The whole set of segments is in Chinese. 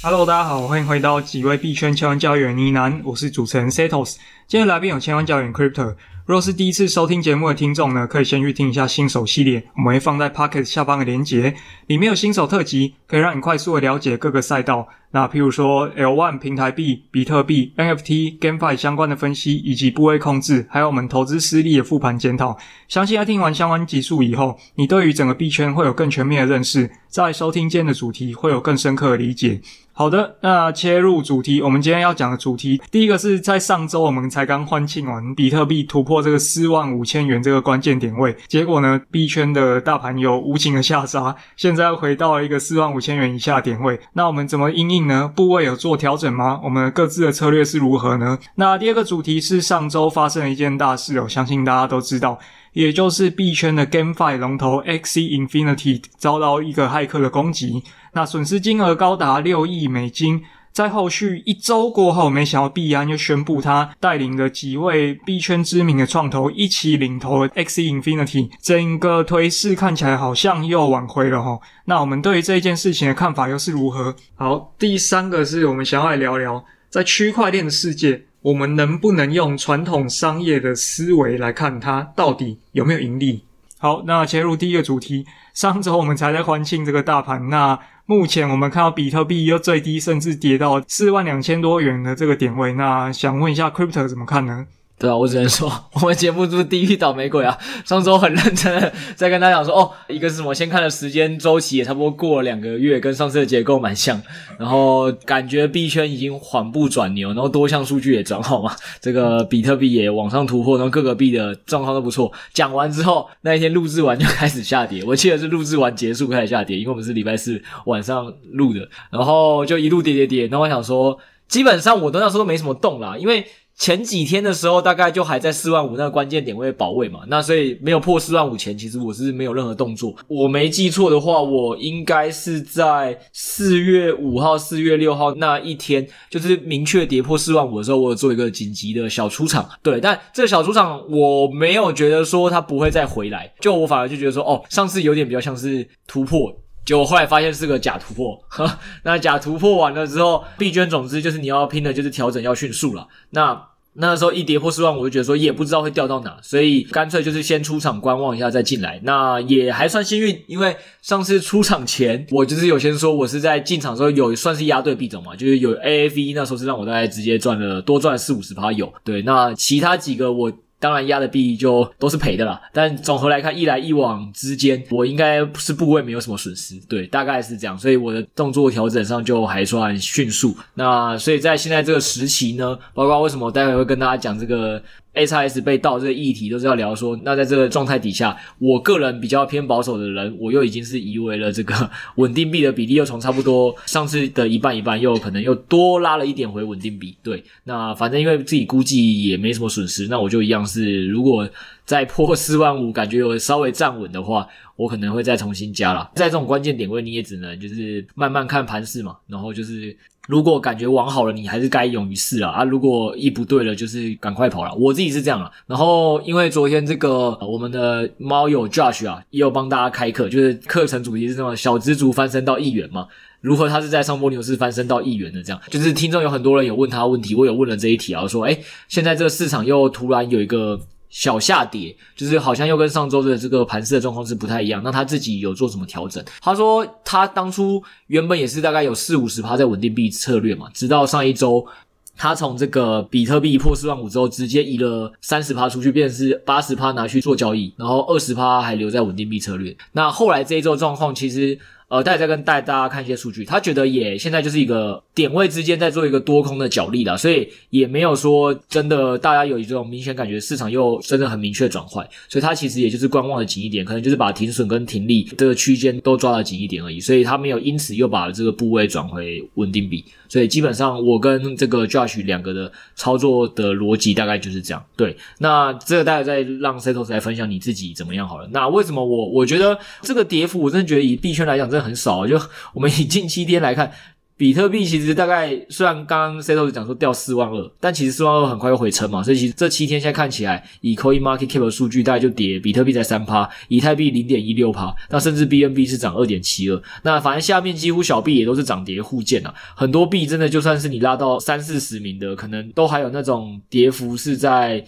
Hello，大家好，欢迎回到几位币圈千万教员呢喃，我是主持人 Setos。今天来宾有千万教员 Crypto。若是第一次收听节目的听众呢，可以先去听一下新手系列，我们会放在 Pocket 下方的连结，里面有新手特辑，可以让你快速的了解各个赛道。那譬如说 L1 平台币、比特币、NFT、GameFi 相关的分析，以及部位控制，还有我们投资失利的复盘检讨。相信在听完相关集数以后，你对于整个币圈会有更全面的认识，在收听今天的主题会有更深刻的理解。好的，那切入主题，我们今天要讲的主题，第一个是在上周我们才刚欢庆完比特币突破这个四万五千元这个关键点位，结果呢，币圈的大盘有无情的下杀，现在回到了一个四万五千元以下点位。那我们怎么应应呢？部位有做调整吗？我们各自的策略是如何呢？那第二个主题是上周发生了一件大事哦，相信大家都知道，也就是币圈的 GameFi 龙头 Axie Infinity 遭到一个骇客的攻击。那损失金额高达六亿美金，在后续一周过后，没想到币安又宣布他带领的几位币圈知名的创投一起领投 Axie Infinity，整个颓势看起来好像又挽回了哈。那我们对于这件事情的看法又是如何？好，第三个是我们想要来聊聊，在区块链的世界，我们能不能用传统商业的思维来看它到底有没有盈利？好，那切入第一个主题，上周我们才在欢庆这个大盘，那。目前我们看到比特币又最低，甚至跌到四万两千多元的这个点位。那想问一下，Crypto 怎么看呢？对啊，我只能说，我们节目就是地狱倒霉鬼啊！上周很认真的在跟大家讲说，哦，一个是什么？先看的时间周期，也差不多过了两个月，跟上次的结构蛮像。然后感觉币圈已经缓步转牛，然后多项数据也转好嘛。这个比特币也往上突破，然后各个币的状况都不错。讲完之后，那一天录制完就开始下跌。我记得是录制完结束开始下跌，因为我们是礼拜四晚上录的，然后就一路跌跌跌。然后我想说，基本上我都那时候都没什么动啦，因为。前几天的时候，大概就还在四万五那个关键点位保卫嘛，那所以没有破四万五前，其实我是没有任何动作。我没记错的话，我应该是在四月五号、四月六号那一天，就是明确跌破四万五的时候，我有做一个紧急的小出场。对，但这个小出场我没有觉得说它不会再回来，就我反而就觉得说，哦，上次有点比较像是突破。结果后来发现是个假突破，呵，那假突破完了之后，币圈总之就是你要拼的就是调整要迅速了。那那时候一跌破四万，我就觉得说也不知道会掉到哪，所以干脆就是先出场观望一下再进来。那也还算幸运，因为上次出场前我就是有先说我是在进场时候有算是压对币种嘛，就是有 AAV 那时候是让我大概直接赚了多赚四五十趴有。对，那其他几个我。当然压的币就都是赔的啦，但总和来看，一来一往之间，我应该是部位没有什么损失，对，大概是这样，所以我的动作调整上就还算迅速。那所以在现在这个时期呢，包括为什么我待会会跟大家讲这个。XRS 被盗这个议题都是要聊说，那在这个状态底下，我个人比较偏保守的人，我又已经是移为了这个 稳定币的比例，又从差不多上次的一半一半，又可能又多拉了一点回稳定币。对，那反正因为自己估计也没什么损失，那我就一样是，如果再破四万五，感觉有稍微站稳的话，我可能会再重新加啦。在这种关键点位，你也只能就是慢慢看盘势嘛，然后就是。如果感觉往好了，你还是该勇于试啊！啊，如果一不对了，就是赶快跑了。我自己是这样了。然后，因为昨天这个我们的猫友 Josh 啊，也有帮大家开课，就是课程主题是什么？小资族翻身到一元嘛？如何他是在上波牛市翻身到亿元的？这样，就是听众有很多人有问他问题，我有问了这一题啊，说，诶，现在这个市场又突然有一个。小下跌，就是好像又跟上周的这个盘势的状况是不太一样。那他自己有做什么调整？他说他当初原本也是大概有四五十趴在稳定币策略嘛，直到上一周，他从这个比特币破四万五之后，直接移了三十趴出去，变成是八十趴拿去做交易，然后二十趴还留在稳定币策略。那后来这一周状况其实。呃，大家再跟带大家看一些数据，他觉得也现在就是一个点位之间在做一个多空的角力啦，所以也没有说真的大家有一种明显感觉市场又真的很明确转换，所以他其实也就是观望的紧一点，可能就是把停损跟停利这个区间都抓得紧一点而已，所以他没有因此又把这个部位转回稳定比，所以基本上我跟这个 Josh 两个的操作的逻辑大概就是这样。对，那这个大家再让 Setos 来分享你自己怎么样好了。那为什么我我觉得这个跌幅，我真的觉得以币圈来讲，真的很少，就我们以近七天来看，比特币其实大概虽然刚刚 Setos 讲说掉四万二，但其实四万二很快又回升嘛，所以其实这七天现在看起来，以 Coin Market Cap 的数据大概就跌，比特币才三趴，以太币零点一六趴，那甚至 BNB 是涨二点七二，那反正下面几乎小币也都是涨跌互见啊，很多币真的就算是你拉到三四十名的，可能都还有那种跌幅是在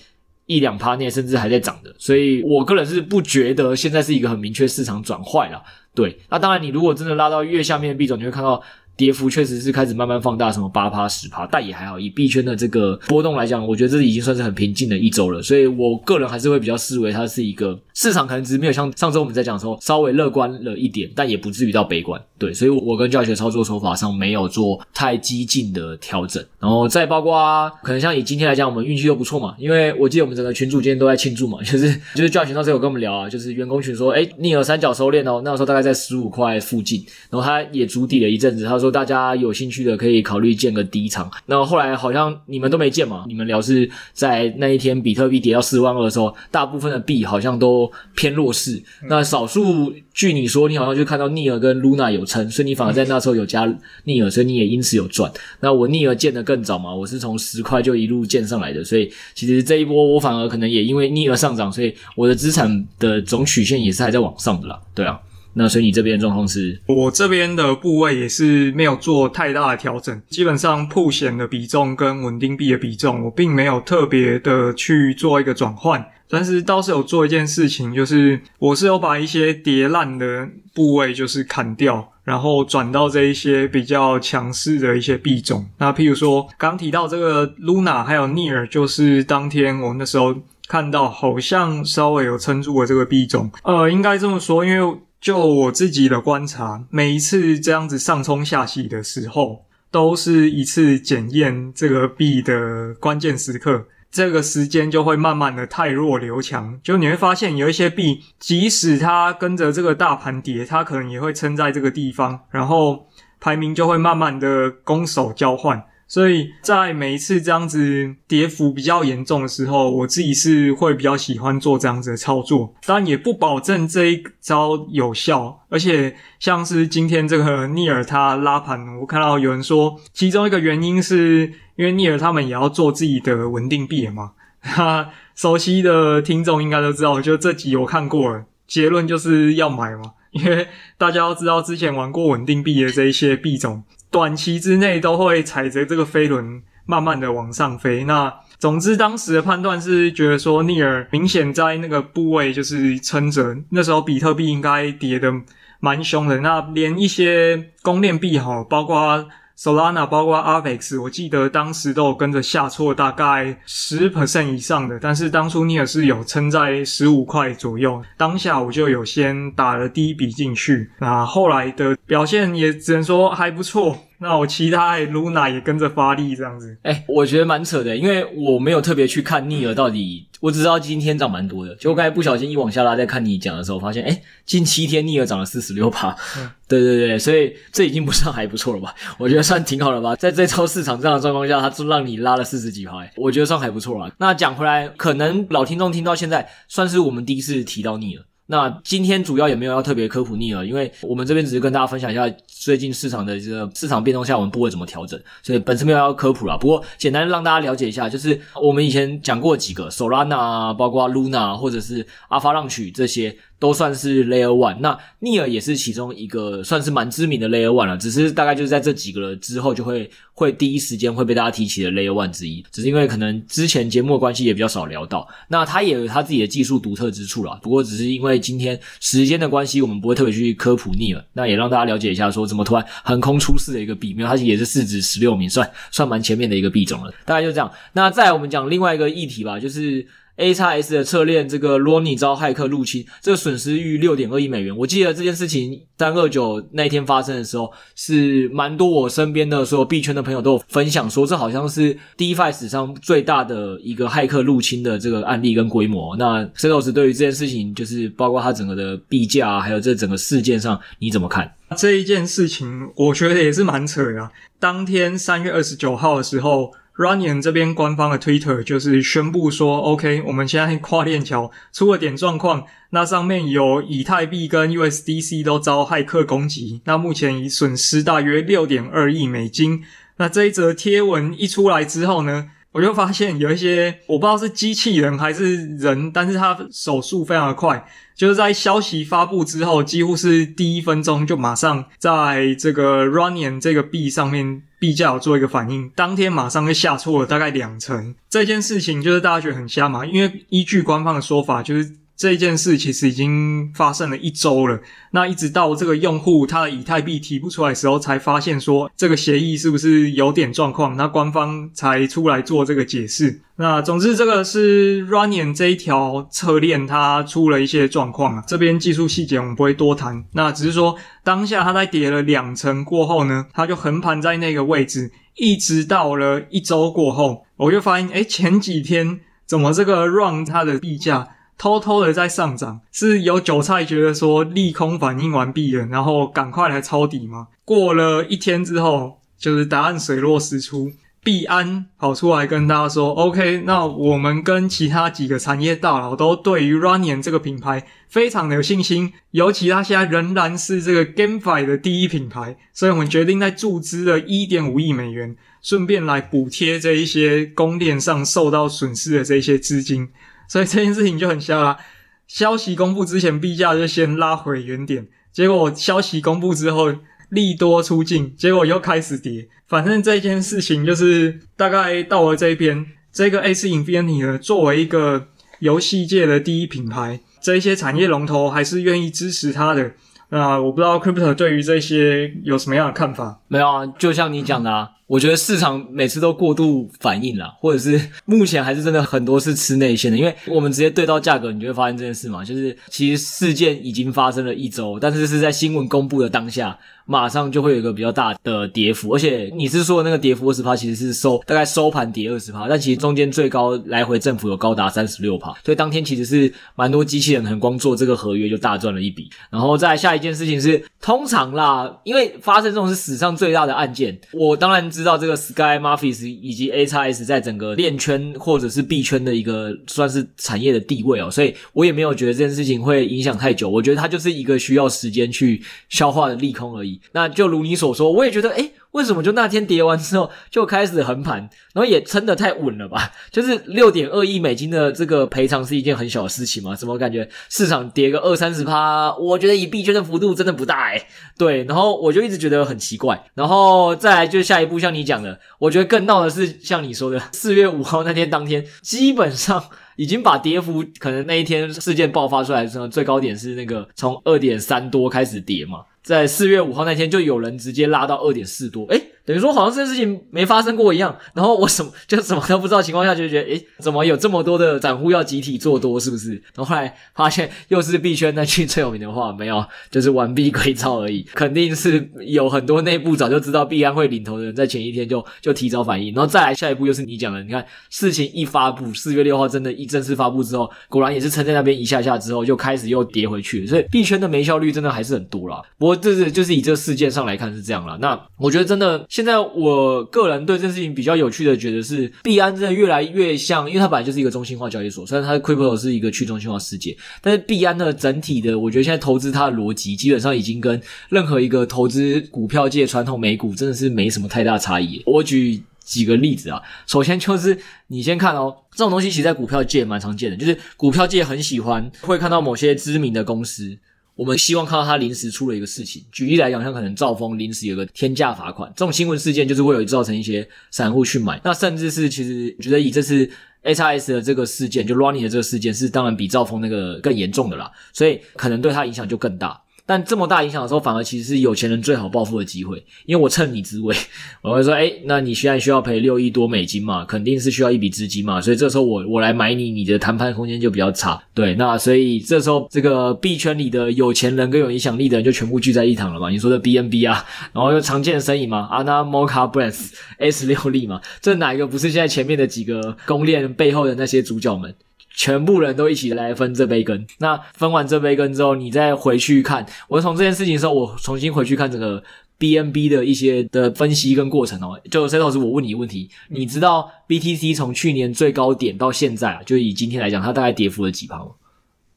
一两趴内，甚至还在涨的，所以我个人是不觉得现在是一个很明确市场转坏了，对，那当然你如果真的拉到越下面的币种，你会看到。跌幅确实是开始慢慢放大，什么八趴、十趴，但也还好。以币圈的这个波动来讲，我觉得这已经算是很平静的一周了。所以我个人还是会比较视为它是一个市场，可能只是没有像上周我们在讲的时候稍微乐观了一点，但也不至于到悲观。对，所以我跟教学操作手法上没有做太激进的调整。然后再包括可能像以今天来讲，我们运气又不错嘛，因为我记得我们整个群组今天都在庆祝嘛，就是就是教学那时有跟我们聊啊，就是员工群说，诶逆尔三角收敛哦，那个时候大概在十五块附近，然后他也筑底了一阵子，他说大家有兴趣的可以考虑建个低仓，那后来好像你们都没建嘛？你们聊是在那一天比特币跌到四万二的时候，大部分的币好像都偏弱势。那少数据你说你好像就看到逆尔跟 Luna 有撑，所以你反而在那时候有加逆尔，所以你也因此有赚。那我逆尔建的更早嘛，我是从十块就一路建上来的，所以其实这一波我反而可能也因为逆尔上涨，所以我的资产的总曲线也是还在往上的啦。对啊。那所以你这边的状况是？我这边的部位也是没有做太大的调整，基本上曝险的比重跟稳定币的比重，我并没有特别的去做一个转换，但是倒是有做一件事情，就是我是有把一些叠烂的部位就是砍掉，然后转到这一些比较强势的一些币种。那譬如说刚提到这个 Luna 还有 Near，就是当天我那时候看到好像稍微有撑住了这个币种，呃，应该这么说，因为。就我自己的观察，每一次这样子上冲下洗的时候，都是一次检验这个币的关键时刻。这个时间就会慢慢的汰弱留强，就你会发现有一些币，即使它跟着这个大盘跌，它可能也会撑在这个地方，然后排名就会慢慢的攻守交换。所以在每一次这样子跌幅比较严重的时候，我自己是会比较喜欢做这样子的操作，但也不保证这一招有效。而且像是今天这个逆尔他拉盘，我看到有人说，其中一个原因是因为逆尔他们也要做自己的稳定币嘛。哈，熟悉的听众应该都知道，就这集我看过了，结论就是要买嘛，因为大家都知道之前玩过稳定币的这一些币种。短期之内都会踩着这个飞轮慢慢的往上飞。那总之当时的判断是觉得说，尼尔明显在那个部位就是撑着。那时候比特币应该跌的蛮凶的。那连一些公链币哈，包括 Solana，包括 Avex，我记得当时都有跟着下挫大概十 percent 以上的。但是当初你也是有撑在十五块左右，当下我就有先打了第一笔进去。那后来的表现也只能说还不错。那我期待 Luna 也跟着发力这样子。哎、欸，我觉得蛮扯的，因为我没有特别去看逆儿到底，我只知道今天涨蛮多的。结果刚才不小心一往下拉，在看你讲的时候，发现哎、欸，近七天逆儿涨了四十六趴。嗯，对对对，所以这已经不算还不错了吧？我觉得算挺好了吧？在这超市场这样的状况下，它就让你拉了四十几趴，我觉得算还不错了。那讲回来，可能老听众听到现在，算是我们第一次提到逆尔。那今天主要也没有要特别科普逆尔，因为我们这边只是跟大家分享一下最近市场的这个市场变动下，我们部位怎么调整，所以本身没有要科普啦。不过简单让大家了解一下，就是我们以前讲过几个 Solana，包括 Luna 或者是阿发浪曲这些。都算是 Layer One，那逆尔也是其中一个算是蛮知名的 Layer One 了，只是大概就是在这几个了之后，就会会第一时间会被大家提起的 Layer One 之一，只是因为可能之前节目的关系也比较少聊到，那他也有他自己的技术独特之处啦。不过只是因为今天时间的关系，我们不会特别去科普逆尔，那也让大家了解一下说怎么突然横空出世的一个币，没有，它也是市值十六名，算算蛮前面的一个币种了，大概就这样。那再我们讲另外一个议题吧，就是。AXS 的侧链这个 Roni 遭骇客入侵，这个损失逾六点二亿美元。我记得这件事情三二九那天发生的时候，是蛮多我身边的所有币圈的朋友都有分享说，这好像是 DeFi 史上最大的一个骇客入侵的这个案例跟规模。那 Setos 对于这件事情，就是包括它整个的币价啊，还有这整个事件上，你怎么看？这一件事情，我觉得也是蛮扯的啊。当天三月二十九号的时候 Runyon 这边官方的 Twitter 就是宣布说，OK，我们现在跨链桥出了点状况，那上面有以太币跟 USDC 都遭骇客攻击，那目前已损失大约六点二亿美金。那这一则贴文一出来之后呢，我就发现有一些我不知道是机器人还是人，但是他手速非常的快，就是在消息发布之后，几乎是第一分钟就马上在这个 RUNNING 这个币上面币价有做一个反应，当天马上就下挫了大概两成。这件事情就是大家觉得很瞎嘛，因为依据官方的说法就是。这件事其实已经发生了一周了，那一直到这个用户他的以太币提不出来的时候，才发现说这个协议是不是有点状况，那官方才出来做这个解释。那总之，这个是 Runyon 这一条侧链它出了一些状况啊，这边技术细节我们不会多谈，那只是说当下它在跌了两层过后呢，它就横盘在那个位置，一直到了一周过后，我就发现，诶，前几天怎么这个 Run 它的币价偷偷的在上涨，是有韭菜觉得说利空反应完毕了，然后赶快来抄底吗？过了一天之后，就是答案水落石出，币安跑出来跟大家说：“OK，那我们跟其他几个产业大佬都对于 Runyon 这个品牌非常的有信心，尤其他现在仍然是这个 GameFi 的第一品牌，所以我们决定在注资了一点五亿美元，顺便来补贴这一些公链上受到损失的这些资金。”所以这件事情就很瞎啦。消息公布之前，币价就先拉回原点，结果消息公布之后，利多出尽，结果又开始跌。反正这件事情就是大概到了这边，这个 Axie Infinity 呢，作为一个游戏界的第一品牌，这一些产业龙头还是愿意支持它的。那我不知道 Crypto 对于这些有什么样的看法？没有啊，就像你讲的啊。我觉得市场每次都过度反应啦，或者是 目前还是真的很多是吃内线的，因为我们直接对到价格，你就会发现这件事嘛，就是其实事件已经发生了一周，但是是在新闻公布的当下，马上就会有一个比较大的跌幅，而且你是说的那个跌幅二十趴，其实是收大概收盘跌二十趴，但其实中间最高来回振幅有高达三十六趴，所以当天其实是蛮多机器人很光做这个合约就大赚了一笔。然后再下一件事情是，通常啦，因为发生这种是史上最大的案件，我当然知知道这个 Sky Mavis 以及 AXS 在整个链圈或者是币圈的一个算是产业的地位哦，所以我也没有觉得这件事情会影响太久，我觉得它就是一个需要时间去消化的利空而已。那就如你所说，我也觉得，诶，为什么就那天跌完之后就开始横盘，然后也撑得太稳了吧？就是六点二亿美金的这个赔偿是一件很小的事情吗？怎么感觉市场跌个二三十趴？我觉得以币圈的幅度真的不大诶。对，然后我就一直觉得很奇怪。然后再来就下一步，像你讲的，我觉得更闹的是像你说的，四月五号那天当天，基本上已经把跌幅可能那一天事件爆发出来的时候，最高点是那个从二点三多开始跌嘛。在四月五号那天，就有人直接拉到二点四多，诶等于说好像这件事情没发生过一样。然后我什么就什么都不知道情况下，就觉得诶怎么有这么多的散户要集体做多，是不是？然后后来发现又是币圈那句最有名的话，没有，就是完璧归赵而已。肯定是有很多内部早就知道币安会领头的人，在前一天就就提早反应。然后再来下一步，又是你讲的，你看事情一发布，四月六号真的一正式发布之后，果然也是撑在那边一下下之后，就开始又跌回去。所以币圈的没效率真的还是很多啦。不过这是就是以这个事件上来看是这样啦。那我觉得真的。现在我个人对这件事情比较有趣的觉得是，币安真的越来越像，因为它本来就是一个中心化交易所，虽然它的 Crypto 是一个去中心化世界，但是币安的整体的，我觉得现在投资它的逻辑基本上已经跟任何一个投资股票界传统美股真的是没什么太大差异。我举几个例子啊，首先就是你先看哦，这种东西其实在股票界蛮常见的，就是股票界很喜欢会看到某些知名的公司。我们希望看到他临时出了一个事情，举例来讲，像可能兆丰临时有个天价罚款，这种新闻事件就是会有造成一些散户去买。那甚至是其实觉得以这次 AXS 的这个事件，就 Running 的这个事件是当然比兆丰那个更严重的啦，所以可能对他影响就更大。但这么大影响的时候，反而其实是有钱人最好报复的机会，因为我趁你之危，我会说，诶，那你现在需要赔六亿多美金嘛，肯定是需要一笔资金嘛，所以这时候我我来买你，你的谈判空间就比较差，对，那所以这时候这个币圈里的有钱人跟有影响力的人就全部聚在一堂了嘛，你说的 BNB 啊，然后又常见的身影嘛，Ana m o c a Brands S 六力嘛，这哪一个不是现在前面的几个公链背后的那些主角们？全部人都一起来分这杯羹。那分完这杯羹之后，你再回去看，我从这件事情的时候，我重新回去看这个 BNB 的一些的分析跟过程哦。就 Setos，我问你一个问题，你知道 BTC 从去年最高点到现在啊，就以今天来讲，它大概跌幅了几趴？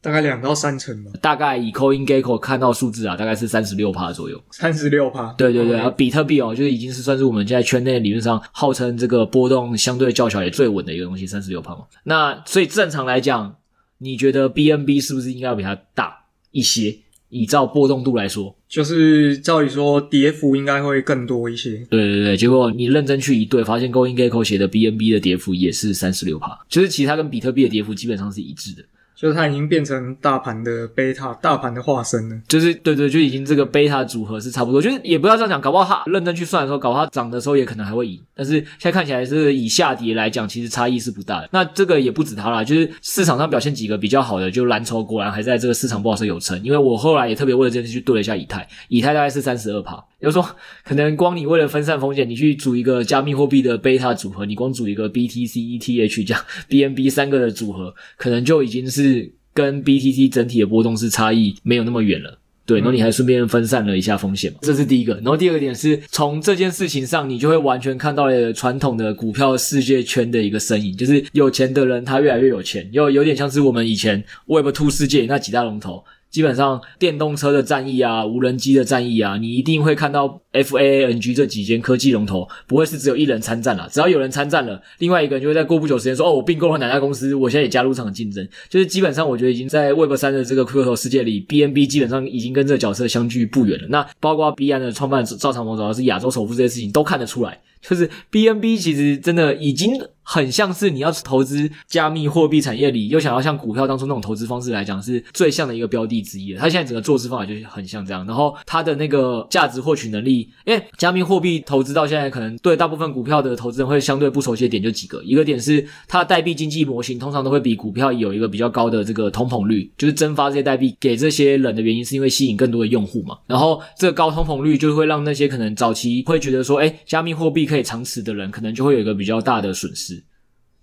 大概两到三成吧。大概以 CoinGecko 看到数字啊，大概是三十六趴左右。三十六趴。对对对，然后比特币哦，就是已经是算是我们现在圈内理论上号称这个波动相对较小也最稳的一个东西，三十六趴嘛。那所以正常来讲，你觉得 BNB 是不是应该要比它大一些？以照波动度来说，就是照理说跌幅应该会更多一些。对对对，结果你认真去一对，发现 CoinGecko 写的 BNB 的跌幅也是三十六趴，就是其实它跟比特币的跌幅基本上是一致的。就是它已经变成大盘的贝塔，大盘的化身了。就是对对，就已经这个贝塔组合是差不多。就是也不要这样讲，搞不好它认真去算的时候，搞不好它涨的时候也可能还会赢。但是现在看起来是以下跌来讲，其实差异是不大的。那这个也不止它啦，就是市场上表现几个比较好的，就蓝筹果然还在这个市场不好时有撑。因为我后来也特别为了这件事去对了一下以太，以太大概是三十二趴。比如说，可能光你为了分散风险，你去组一个加密货币的贝塔组合，你光组一个 BTC、ETH 这样 BNB 三个的组合，可能就已经是。跟 BTC 整体的波动是差异没有那么远了，对，然后你还顺便分散了一下风险嘛，这是第一个。然后第二个点是从这件事情上，你就会完全看到了传统的股票世界圈的一个身影，就是有钱的人他越来越有钱，又有点像是我们以前 Web Two 世界那几大龙头。基本上，电动车的战役啊，无人机的战役啊，你一定会看到 FAANG 这几间科技龙头，不会是只有一人参战啦。只要有人参战了，另外一个人就会在过不久时间说：“哦，我并购了哪家公司，我现在也加入这场竞争。”就是基本上，我觉得已经在 Web 三的这个 Crypto 世界里，BNB 基本上已经跟这个角色相距不远了。那包括 B N 的创办赵长鹏，主要是亚洲首富这些事情都看得出来，就是 BNB 其实真的已经。很像是你要投资加密货币产业里，又想要像股票当初那种投资方式来讲，是最像的一个标的之一了。它现在整个做事方法就很像这样，然后它的那个价值获取能力，因为加密货币投资到现在，可能对大部分股票的投资人会相对不熟悉的点就几个，一个点是它的代币经济模型通常都会比股票有一个比较高的这个通膨率，就是增发这些代币给这些人的原因是因为吸引更多的用户嘛。然后这个高通膨率就会让那些可能早期会觉得说，诶，加密货币可以长持的人，可能就会有一个比较大的损失。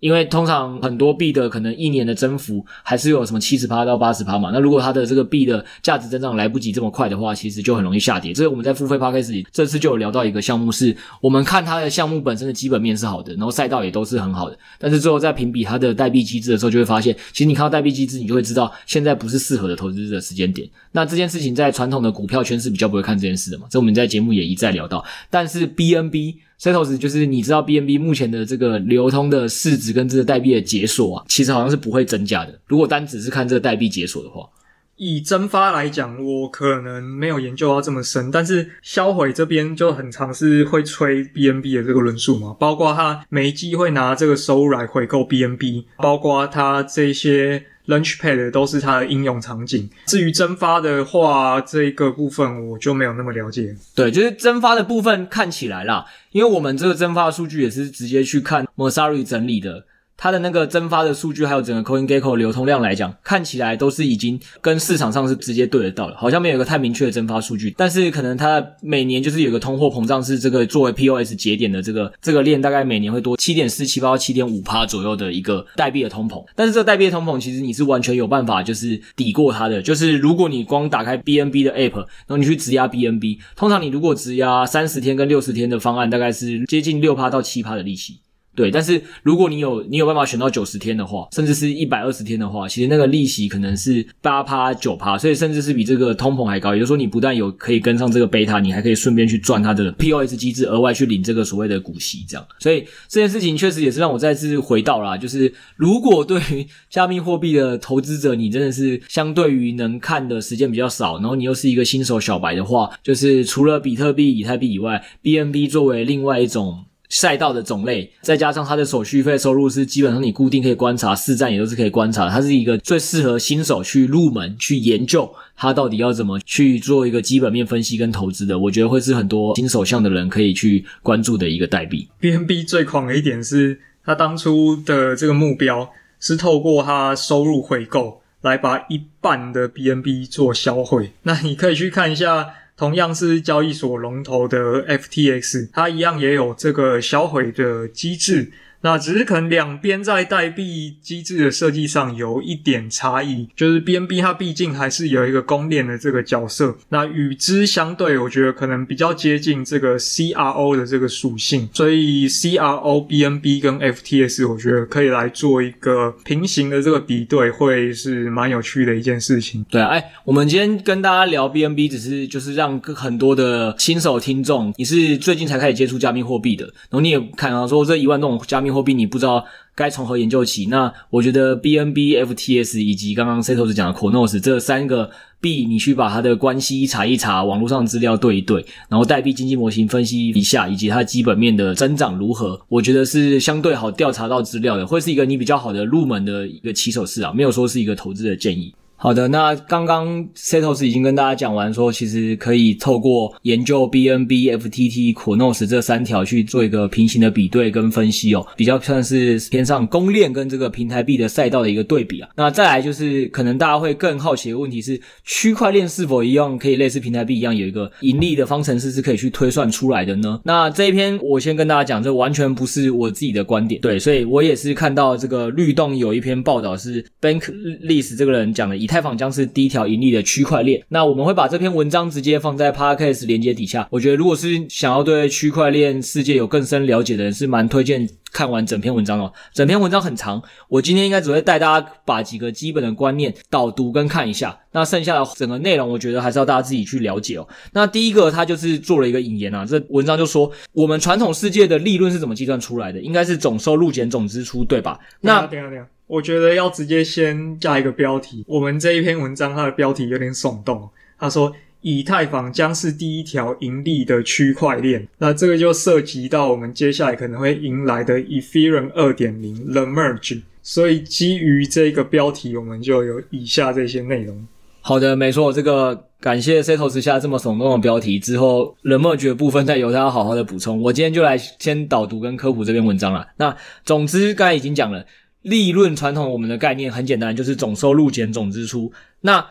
因为通常很多币的可能一年的增幅还是有什么七十趴到八十趴嘛，那如果它的这个币的价值增长来不及这么快的话，其实就很容易下跌。这个我们在付费 Podcast 里这次就有聊到一个项目是，我们看它的项目本身的基本面是好的，然后赛道也都是很好的，但是最后在评比它的代币机制的时候，就会发现，其实你看到代币机制，你就会知道现在不是适合的投资者时间点。那这件事情在传统的股票圈是比较不会看这件事的嘛，这我们在节目也一再聊到，但是 BNB。Setos 就是你知道 BNB 目前的这个流通的市值跟这个代币的解锁啊，其实好像是不会增加的。如果单只是看这个代币解锁的话，以增发来讲，我可能没有研究到这么深。但是销毁这边就很常是会吹 BNB 的这个轮数嘛，包括他没机会拿这个收入来回购 BNB，包括他这些。Launchpad 都是它的应用场景。至于蒸发的话，这个部分我就没有那么了解。对，就是蒸发的部分看起来啦，因为我们这个蒸发数据也是直接去看 Messari 整理的。它的那个蒸发的数据，还有整个 CoinGecko 流通量来讲，看起来都是已经跟市场上是直接对得到了，好像没有一个太明确的蒸发数据。但是可能它每年就是有一个通货膨胀，是这个作为 POS 节点的这个这个链，大概每年会多七点四七八到七点五趴左右的一个代币的通膨。但是这个代币的通膨，其实你是完全有办法就是抵过它的。就是如果你光打开 BNB 的 App，然后你去质押 BNB，通常你如果质押三十天跟六十天的方案，大概是接近六趴到七趴的利息。对，但是如果你有你有办法选到九十天的话，甚至是一百二十天的话，其实那个利息可能是八趴九趴，所以甚至是比这个通膨还高。也就是说，你不但有可以跟上这个贝塔，你还可以顺便去赚它的 POS 机制，额外去领这个所谓的股息，这样。所以这件事情确实也是让我再次回到啦，就是如果对于加密货币的投资者，你真的是相对于能看的时间比较少，然后你又是一个新手小白的话，就是除了比特币、以太币以外，BNB 作为另外一种。赛道的种类，再加上它的手续费收入是基本上你固定可以观察，市占也都是可以观察，它是一个最适合新手去入门去研究它到底要怎么去做一个基本面分析跟投资的，我觉得会是很多新手向的人可以去关注的一个代币。BNB 最狂的一点是，它当初的这个目标是透过它收入回购来把一半的 BNB 做销毁。那你可以去看一下。同样是交易所龙头的 FTX，它一样也有这个销毁的机制。那只是可能两边在代币机制的设计上有一点差异，就是 BNB 它毕竟还是有一个公链的这个角色，那与之相对，我觉得可能比较接近这个 CRO 的这个属性，所以 CRO BNB 跟 FTS 我觉得可以来做一个平行的这个比对，会是蛮有趣的一件事情。对啊，哎，我们今天跟大家聊 BNB，只是就是让很多的新手听众，你是最近才开始接触加密货币的，然后你也看到说这一万种加密。货币你不知道该从何研究起？那我觉得 BNB、FTS 以及刚刚 Setos 讲的 c o r n o s 这三个币，你去把它的关系查一查，网络上资料对一对，然后代币经济模型分析一下，以及它基本面的增长如何，我觉得是相对好调查到资料的，会是一个你比较好的入门的一个起手式啊，没有说是一个投资的建议。好的，那刚刚 Setos 已经跟大家讲完说，其实可以透过研究 BNB、FTT、Cronos 这三条去做一个平行的比对跟分析哦，比较算是偏上公链跟这个平台币的赛道的一个对比啊。那再来就是可能大家会更好奇的问题是，区块链是否一样可以类似平台币一样有一个盈利的方程式是可以去推算出来的呢？那这一篇我先跟大家讲，这完全不是我自己的观点，对，所以我也是看到这个律动有一篇报道是 Bank List 这个人讲的一。太坊将是第一条盈利的区块链。那我们会把这篇文章直接放在 Podcast 连接底下。我觉得，如果是想要对区块链世界有更深了解的人，是蛮推荐看完整篇文章的。整篇文章很长，我今天应该只会带大家把几个基本的观念导读跟看一下。那剩下的整个内容，我觉得还是要大家自己去了解哦。那第一个，他就是做了一个引言啊，这文章就说，我们传统世界的利润是怎么计算出来的？应该是总收入减总支出，对吧？那等下等下。我觉得要直接先加一个标题。我们这一篇文章它的标题有点耸动。他说：“以太坊将是第一条盈利的区块链。”那这个就涉及到我们接下来可能会迎来的 Ethereum 2.0 The Merge。所以基于这个标题，我们就有以下这些内容。好的，没错，这个感谢 Setos 下这么耸动的标题之后，The Merge 的部分再由他好好的补充。我今天就来先导读跟科普这篇文章了。那总之刚才已经讲了。利润传统我们的概念很简单，就是总收入减总支出。那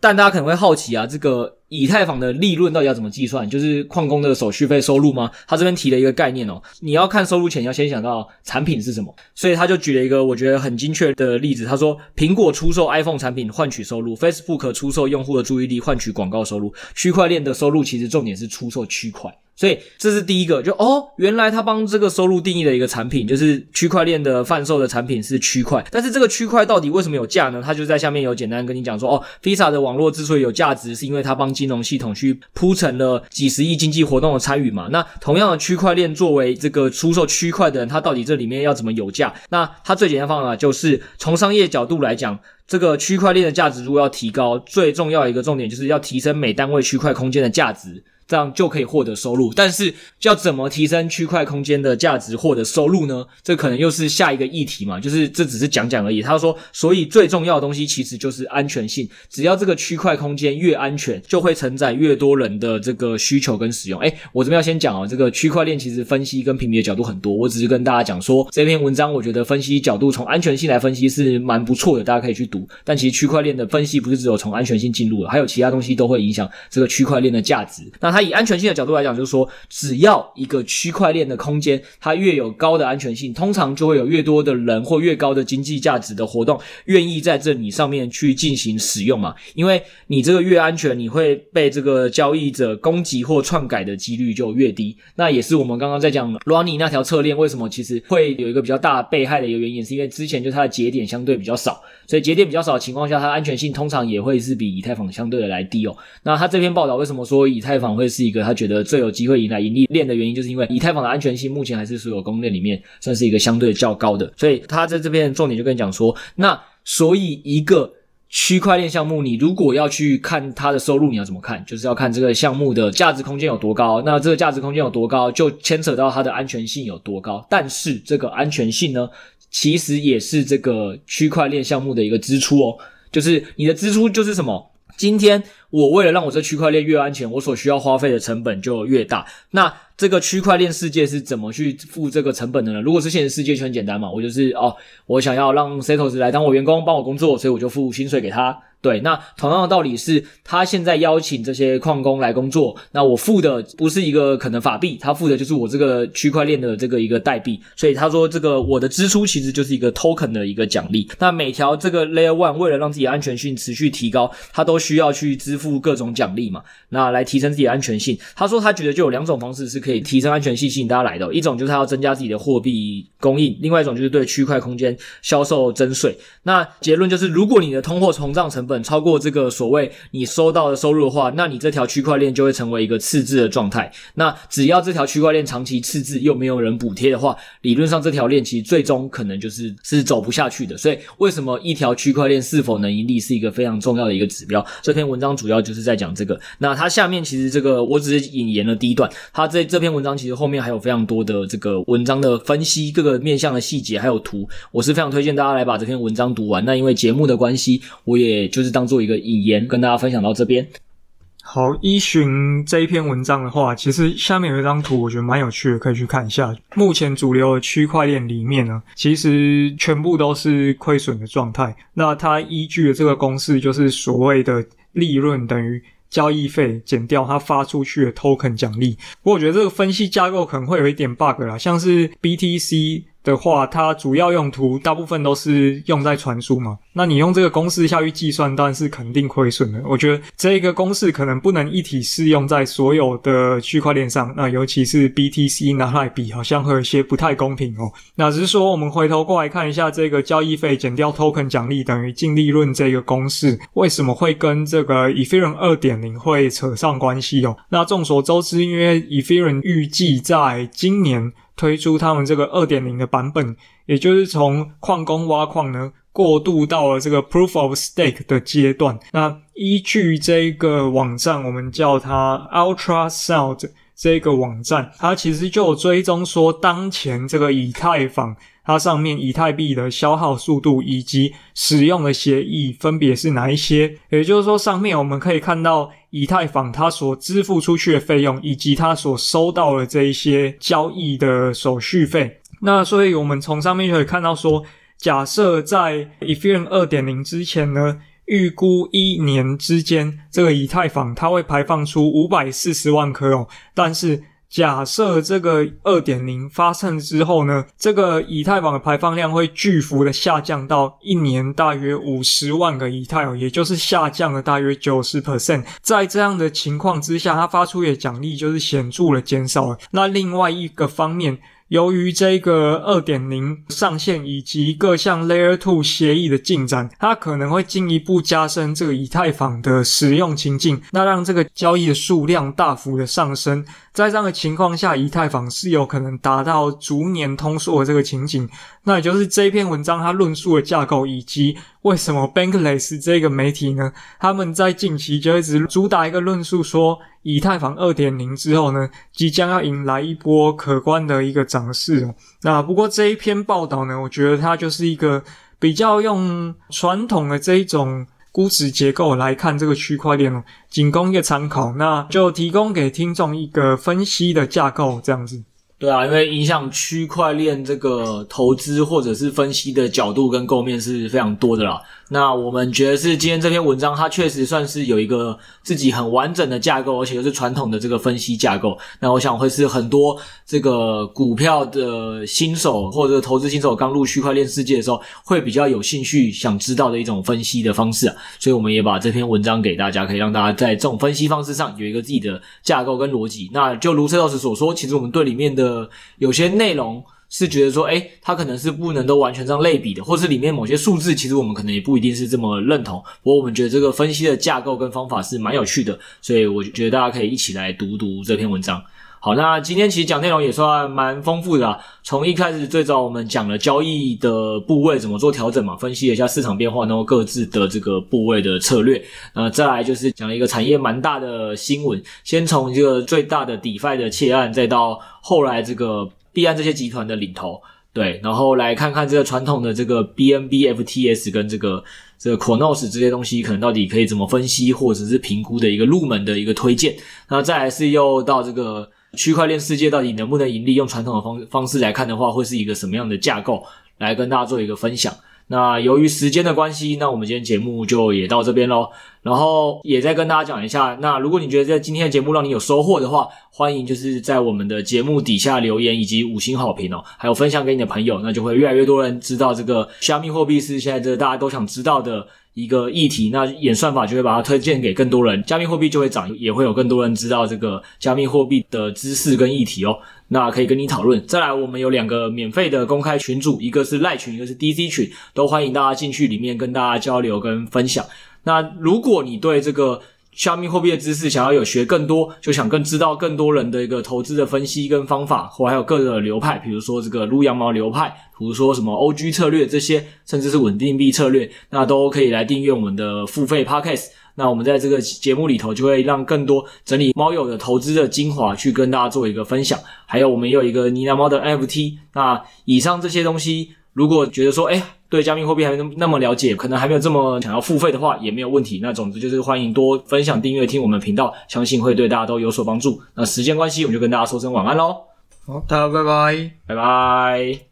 但大家可能会好奇啊，这个以太坊的利润到底要怎么计算？就是矿工的手续费收入吗？他这边提了一个概念哦，你要看收入前要先想到产品是什么，所以他就举了一个我觉得很精确的例子。他说，苹果出售 iPhone 产品换取收入，Facebook 出售用户的注意力换取广告收入，区块链的收入其实重点是出售区块。所以这是第一个，就哦，原来他帮这个收入定义的一个产品，就是区块链的贩售的产品是区块。但是这个区块到底为什么有价呢？他就在下面有简单跟你讲说，哦，Visa 的网络之所以有价值，是因为它帮金融系统去铺陈了几十亿经济活动的参与嘛。那同样的区块链作为这个出售区块的人，他到底这里面要怎么有价？那他最简单方法就是从商业角度来讲，这个区块链的价值如果要提高，最重要一个重点就是要提升每单位区块空间的价值。这样就可以获得收入，但是要怎么提升区块空间的价值，获得收入呢？这可能又是下一个议题嘛。就是这只是讲讲而已。他说，所以最重要的东西其实就是安全性。只要这个区块空间越安全，就会承载越多人的这个需求跟使用。诶，我这边要先讲哦，这个区块链其实分析跟评比的角度很多。我只是跟大家讲说，这篇文章我觉得分析角度从安全性来分析是蛮不错的，大家可以去读。但其实区块链的分析不是只有从安全性进入的，还有其他东西都会影响这个区块链的价值。那它以安全性的角度来讲，就是说，只要一个区块链的空间，它越有高的安全性，通常就会有越多的人或越高的经济价值的活动愿意在这里上面去进行使用嘛。因为你这个越安全，你会被这个交易者攻击或篡改的几率就越低。那也是我们刚刚在讲 Ronnie 那条侧链为什么其实会有一个比较大被害的一个原因，是因为之前就它的节点相对比较少，所以节点比较少的情况下，它安全性通常也会是比以太坊相对的来低哦。那他这篇报道为什么说以太坊会会是一个他觉得最有机会迎来盈利链的原因，就是因为以太坊的安全性目前还是所有公链里面算是一个相对较高的，所以他在这边重点就跟你讲说，那所以一个区块链项目，你如果要去看它的收入，你要怎么看？就是要看这个项目的价值空间有多高。那这个价值空间有多高，就牵扯到它的安全性有多高。但是这个安全性呢，其实也是这个区块链项目的一个支出哦，就是你的支出就是什么？今天我为了让我这区块链越安全，我所需要花费的成本就越大。那这个区块链世界是怎么去付这个成本的呢？如果是现实世界就很简单嘛，我就是哦，我想要让 Setos 来当我员工，帮我工作，所以我就付薪水给他。对，那同样的道理是，他现在邀请这些矿工来工作，那我付的不是一个可能法币，他付的就是我这个区块链的这个一个代币，所以他说这个我的支出其实就是一个 token 的一个奖励。那每条这个 layer one 为了让自己安全性持续提高，他都需要去支付各种奖励嘛，那来提升自己的安全性。他说他觉得就有两种方式是可以提升安全性吸引大家来的，一种就是他要增加自己的货币供应，另外一种就是对区块空间销售征税。那结论就是，如果你的通货膨胀成本超过这个所谓你收到的收入的话，那你这条区块链就会成为一个赤字的状态。那只要这条区块链长期赤字又没有人补贴的话，理论上这条链其实最终可能就是是走不下去的。所以为什么一条区块链是否能盈利是一个非常重要的一个指标？这篇文章主要就是在讲这个。那它下面其实这个我只是引言了第一段，它这这篇文章其实后面还有非常多的这个文章的分析，各个面向的细节还有图，我是非常推荐大家来把这篇文章读完。那因为节目的关系，我也就就是当做一个引言跟大家分享到这边。好，依循这一篇文章的话，其实下面有一张图，我觉得蛮有趣的，可以去看一下。目前主流的区块链里面呢，其实全部都是亏损的状态。那它依据的这个公式，就是所谓的利润等于交易费减掉它发出去的 token 奖励。不过我觉得这个分析架构可能会有一点 bug 啦，像是 BTC。的话，它主要用途大部分都是用在传输嘛。那你用这个公式下去计算，当然是肯定亏损的。我觉得这个公式可能不能一体适用在所有的区块链上。那尤其是 BTC 拿来比，好像会有些不太公平哦。那只是说，我们回头过来看一下这个交易费减掉 token 奖励等于净利润这个公式，为什么会跟这个 Ethereum 2.0会扯上关系哦？那众所周知，因为 Ethereum 预计在今年。推出他们这个二点零的版本，也就是从矿工挖矿呢，过渡到了这个 Proof of Stake 的阶段。那依据这个网站，我们叫它 Ultrasound 这个网站，它其实就有追踪说，当前这个以太坊它上面以太币的消耗速度以及使用的协议分别是哪一些。也就是说，上面我们可以看到。以太坊它所支付出去的费用，以及它所收到的这一些交易的手续费，那所以我们从上面就可以看到说，假设在 Ethereum 2.0之前呢，预估一年之间这个以太坊它会排放出五百四十万颗哦，但是。假设这个二点零发生之后呢，这个以太坊的排放量会巨幅的下降到一年大约五十万个以太哦，也就是下降了大约九十 percent。在这样的情况之下，它发出的奖励就是显著的减少了。那另外一个方面。由于这个二点零上线以及各项 Layer Two 协议的进展，它可能会进一步加深这个以太坊的使用情境，那让这个交易的数量大幅的上升。在这样的情况下，以太坊是有可能达到逐年通缩的这个情景。那也就是这篇文章它论述的架构，以及为什么 Bankless 这个媒体呢，他们在近期就一直主打一个论述说。以太坊二点零之后呢，即将要迎来一波可观的一个涨势。那不过这一篇报道呢，我觉得它就是一个比较用传统的这一种估值结构来看这个区块链哦，仅供一个参考。那就提供给听众一个分析的架构，这样子。对啊，因为影响区块链这个投资或者是分析的角度跟构面是非常多的啦。那我们觉得是今天这篇文章，它确实算是有一个自己很完整的架构，而且又是传统的这个分析架构。那我想会是很多这个股票的新手或者投资新手刚入区块链世界的时候，会比较有兴趣想知道的一种分析的方式。所以我们也把这篇文章给大家，可以让大家在这种分析方式上有一个自己的架构跟逻辑。那就如车老师所说，其实我们对里面的有些内容。是觉得说，诶，它可能是不能都完全这样类比的，或是里面某些数字，其实我们可能也不一定是这么认同。不过我们觉得这个分析的架构跟方法是蛮有趣的，所以我觉得大家可以一起来读读这篇文章。好，那今天其实讲内容也算蛮丰富的，从一开始最早我们讲了交易的部位怎么做调整嘛，分析了一下市场变化，然后各自的这个部位的策略。那再来就是讲了一个产业蛮大的新闻，先从这个最大的 DeFi 的窃案，再到后来这个。币安这些集团的领头，对，然后来看看这个传统的这个 BNB FTS 跟这个这个 Cronos 这些东西，可能到底可以怎么分析，或者是评估的一个入门的一个推荐。那再来是又到这个区块链世界到底能不能盈利？用传统的方方式来看的话，会是一个什么样的架构？来跟大家做一个分享。那由于时间的关系，那我们今天节目就也到这边喽。然后也再跟大家讲一下，那如果你觉得在今天的节目让你有收获的话，欢迎就是在我们的节目底下留言以及五星好评哦，还有分享给你的朋友，那就会越来越多人知道这个加密货币是现在这大家都想知道的一个议题。那演算法就会把它推荐给更多人，加密货币就会涨，也会有更多人知道这个加密货币的知识跟议题哦。那可以跟你讨论。再来，我们有两个免费的公开群组，一个是赖群，一个是 DC 群，都欢迎大家进去里面跟大家交流跟分享。那如果你对这个加密货币的知识想要有学更多，就想更知道更多人的一个投资的分析跟方法，或还有各个流派，比如说这个撸羊毛流派，比如说什么 OG 策略这些，甚至是稳定币策略，那都可以来订阅我们的付费 Podcast。那我们在这个节目里头，就会让更多整理猫友的投资的精华，去跟大家做一个分享。还有我们也有一个呢喃猫的 NFT。那以上这些东西，如果觉得说，哎。对加密货币还没那么了解，可能还没有这么想要付费的话，也没有问题。那总之就是欢迎多分享、订阅、听我们频道，相信会对大家都有所帮助。那时间关系，我们就跟大家说声晚安喽。好，大家拜拜，拜拜。